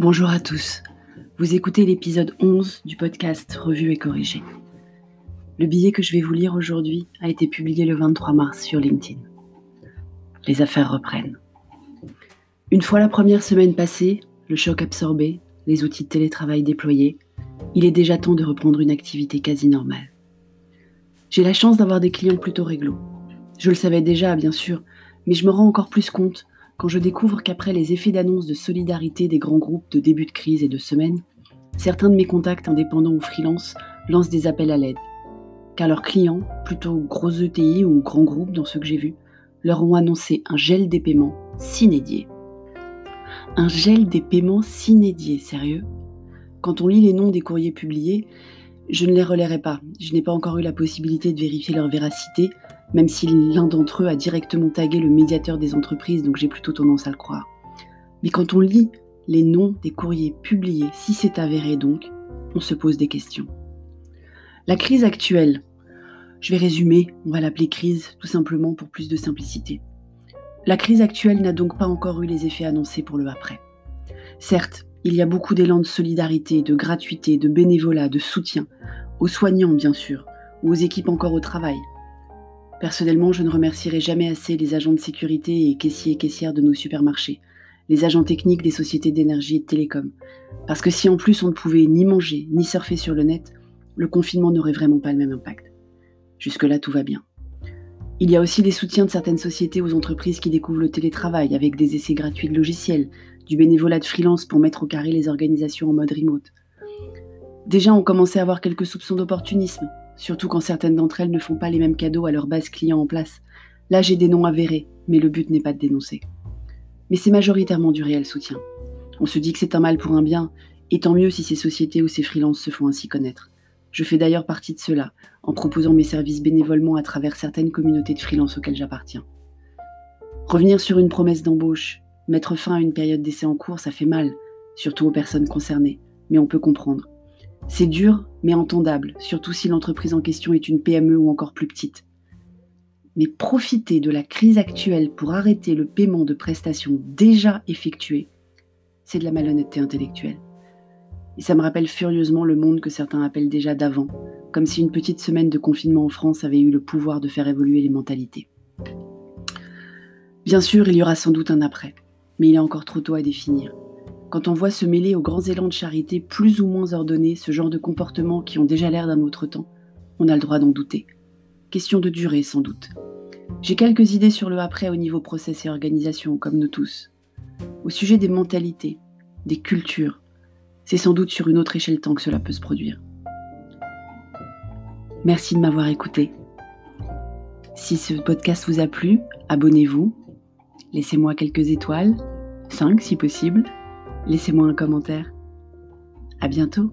Bonjour à tous. Vous écoutez l'épisode 11 du podcast Revue et corrigé. Le billet que je vais vous lire aujourd'hui a été publié le 23 mars sur LinkedIn. Les affaires reprennent. Une fois la première semaine passée, le choc absorbé, les outils de télétravail déployés, il est déjà temps de reprendre une activité quasi normale. J'ai la chance d'avoir des clients plutôt réglo. Je le savais déjà, bien sûr, mais je me rends encore plus compte quand je découvre qu'après les effets d'annonce de solidarité des grands groupes de début de crise et de semaine, certains de mes contacts indépendants ou freelance lancent des appels à l'aide. Car leurs clients, plutôt gros ETI ou grands groupes dans ceux que j'ai vus, leur ont annoncé un gel des paiements s'inédié. Un gel des paiements s'inédié, sérieux? Quand on lit les noms des courriers publiés, je ne les relayerai pas. Je n'ai pas encore eu la possibilité de vérifier leur véracité, même si l'un d'entre eux a directement tagué le médiateur des entreprises, donc j'ai plutôt tendance à le croire. Mais quand on lit les noms des courriers publiés, si c'est avéré donc, on se pose des questions. La crise actuelle, je vais résumer, on va l'appeler crise tout simplement pour plus de simplicité. La crise actuelle n'a donc pas encore eu les effets annoncés pour le après. Certes, il y a beaucoup d'élan de solidarité, de gratuité, de bénévolat, de soutien, aux soignants bien sûr, ou aux équipes encore au travail, Personnellement, je ne remercierai jamais assez les agents de sécurité et caissiers et caissières de nos supermarchés, les agents techniques des sociétés d'énergie et de télécom. Parce que si en plus on ne pouvait ni manger, ni surfer sur le net, le confinement n'aurait vraiment pas le même impact. Jusque-là, tout va bien. Il y a aussi les soutiens de certaines sociétés aux entreprises qui découvrent le télétravail avec des essais gratuits de logiciels, du bénévolat de freelance pour mettre au carré les organisations en mode remote. Déjà, on commençait à avoir quelques soupçons d'opportunisme, surtout quand certaines d'entre elles ne font pas les mêmes cadeaux à leurs bases clients en place. Là, j'ai des noms avérés, mais le but n'est pas de dénoncer. Mais c'est majoritairement du réel soutien. On se dit que c'est un mal pour un bien, et tant mieux si ces sociétés ou ces freelances se font ainsi connaître. Je fais d'ailleurs partie de cela, en proposant mes services bénévolement à travers certaines communautés de freelance auxquelles j'appartiens. Revenir sur une promesse d'embauche, mettre fin à une période d'essai en cours, ça fait mal, surtout aux personnes concernées, mais on peut comprendre. C'est dur, mais entendable, surtout si l'entreprise en question est une PME ou encore plus petite. Mais profiter de la crise actuelle pour arrêter le paiement de prestations déjà effectuées, c'est de la malhonnêteté intellectuelle. Et ça me rappelle furieusement le monde que certains appellent déjà d'avant, comme si une petite semaine de confinement en France avait eu le pouvoir de faire évoluer les mentalités. Bien sûr, il y aura sans doute un après, mais il est encore trop tôt à définir. Quand on voit se mêler aux grands élans de charité plus ou moins ordonnés ce genre de comportements qui ont déjà l'air d'un autre temps, on a le droit d'en douter. Question de durée sans doute. J'ai quelques idées sur le après au niveau process et organisation, comme nous tous. Au sujet des mentalités, des cultures, c'est sans doute sur une autre échelle temps que cela peut se produire. Merci de m'avoir écouté. Si ce podcast vous a plu, abonnez-vous, laissez-moi quelques étoiles, 5 si possible, laissez-moi un commentaire. À bientôt!